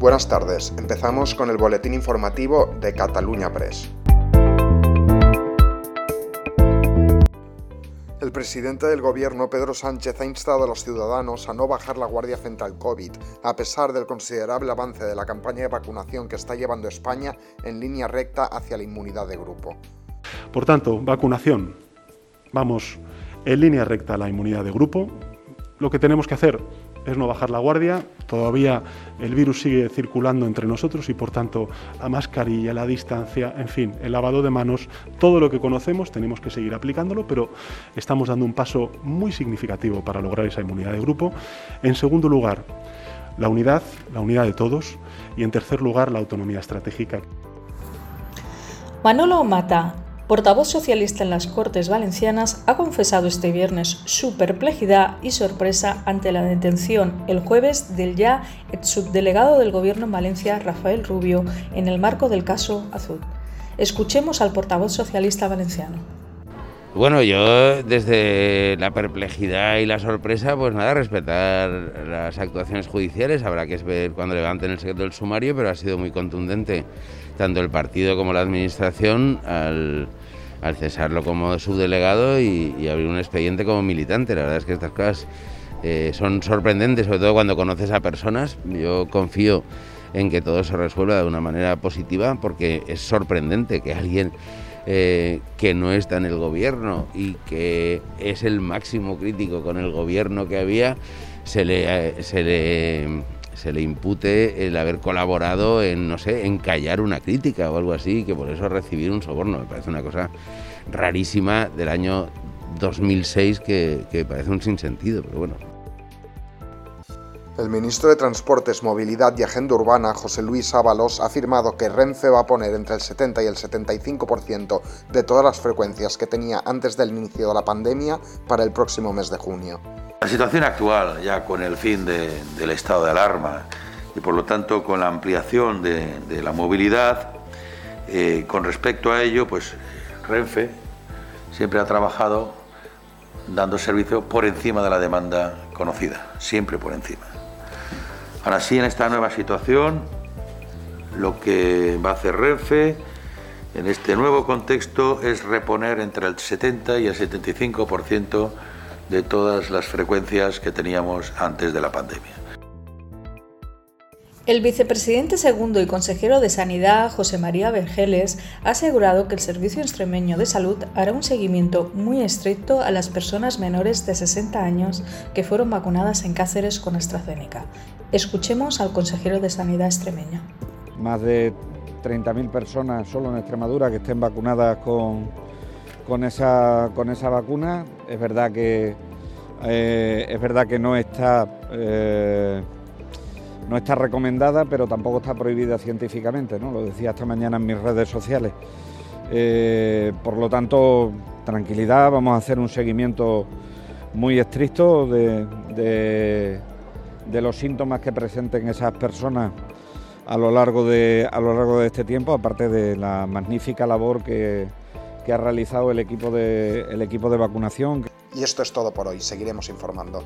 Buenas tardes, empezamos con el boletín informativo de Cataluña Press. El presidente del gobierno, Pedro Sánchez, ha instado a los ciudadanos a no bajar la guardia frente al COVID, a pesar del considerable avance de la campaña de vacunación que está llevando España en línea recta hacia la inmunidad de grupo. Por tanto, vacunación. Vamos en línea recta a la inmunidad de grupo. Lo que tenemos que hacer es no bajar la guardia. Todavía el virus sigue circulando entre nosotros y por tanto la mascarilla, la distancia, en fin, el lavado de manos, todo lo que conocemos tenemos que seguir aplicándolo, pero estamos dando un paso muy significativo para lograr esa inmunidad de grupo. En segundo lugar, la unidad, la unidad de todos y en tercer lugar, la autonomía estratégica. Manolo Mata, portavoz socialista en las Cortes Valencianas, ha confesado este viernes su perplejidad y sorpresa ante la detención el jueves del ya subdelegado del Gobierno en Valencia, Rafael Rubio, en el marco del caso Azul. Escuchemos al portavoz socialista valenciano. Bueno, yo desde la perplejidad y la sorpresa, pues nada, respetar las actuaciones judiciales, habrá que ver cuando levanten el secreto del sumario, pero ha sido muy contundente tanto el partido como la administración al, cesarlo como subdelegado y, abrir un expediente como militante. La verdad es que estas cosas eh, son sorprendentes, sobre todo cuando conoces a personas. Yo confío en que todo se resuelva de una manera positiva porque es sorprendente que alguien eh, que no está en el gobierno y que es el máximo crítico con el gobierno que había, se le, se le se le impute el haber colaborado en, no sé, en callar una crítica o algo así, que por eso recibir un soborno. Me parece una cosa rarísima del año 2006 que, que parece un sinsentido, pero bueno. El ministro de Transportes, Movilidad y Agenda Urbana, José Luis Ábalos, ha afirmado que Renfe va a poner entre el 70 y el 75% de todas las frecuencias que tenía antes del inicio de la pandemia para el próximo mes de junio. La situación actual, ya con el fin del estado de alarma y por lo tanto con la ampliación de, la movilidad, eh, con respecto a ello, pues Renfe siempre ha trabajado dando servicio por encima de la demanda conocida, siempre por encima. Ahora sí, en esta nueva situación, lo que va a hacer Renfe en este nuevo contexto es reponer entre el 70 y el 75% de todas las frecuencias que teníamos antes de la pandemia. El vicepresidente segundo y consejero de Sanidad, José María Vergeles, ha asegurado que el Servicio Extremeño de Salud hará un seguimiento muy estricto a las personas menores de 60 años que fueron vacunadas en Cáceres con AstraZeneca. Escuchemos al consejero de Sanidad extremeño. Más de 30.000 personas solo en Extremadura que estén vacunadas con, con esa, con esa vacuna. Es verdad que, eh, es verdad que no está, eh, no está recomendada, pero tampoco está prohibida científicamente, ¿no? lo decía esta mañana en mis redes sociales. Eh, por lo tanto, tranquilidad, vamos a hacer un seguimiento muy estricto de, de los síntomas que presenten esas personas a lo largo de, a lo largo de este tiempo, aparte de la magnífica labor que, que ha realizado el equipo de, el equipo de vacunación. Y esto es todo por hoy, seguiremos informando.